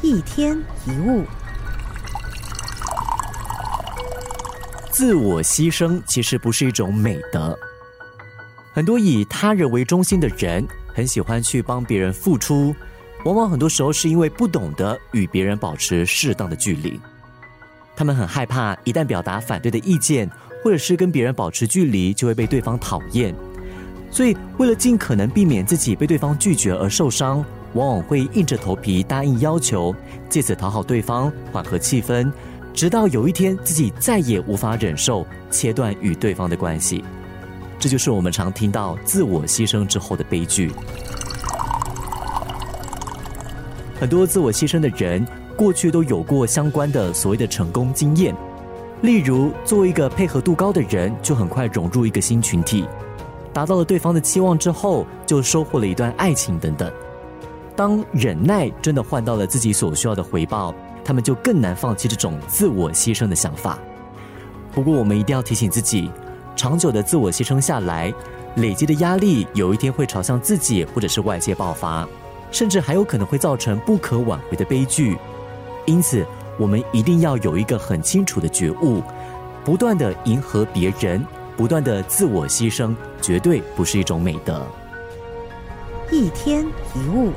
一天一物，自我牺牲其实不是一种美德。很多以他人为中心的人，很喜欢去帮别人付出，往往很多时候是因为不懂得与别人保持适当的距离。他们很害怕，一旦表达反对的意见，或者是跟别人保持距离，就会被对方讨厌。所以，为了尽可能避免自己被对方拒绝而受伤。往往会硬着头皮答应要求，借此讨好对方，缓和气氛，直到有一天自己再也无法忍受，切断与对方的关系。这就是我们常听到自我牺牲之后的悲剧。很多自我牺牲的人，过去都有过相关的所谓的成功经验，例如作为一个配合度高的人，就很快融入一个新群体，达到了对方的期望之后，就收获了一段爱情等等。当忍耐真的换到了自己所需要的回报，他们就更难放弃这种自我牺牲的想法。不过，我们一定要提醒自己，长久的自我牺牲下来，累积的压力有一天会朝向自己或者是外界爆发，甚至还有可能会造成不可挽回的悲剧。因此，我们一定要有一个很清楚的觉悟：不断的迎合别人，不断的自我牺牲，绝对不是一种美德。一天一物。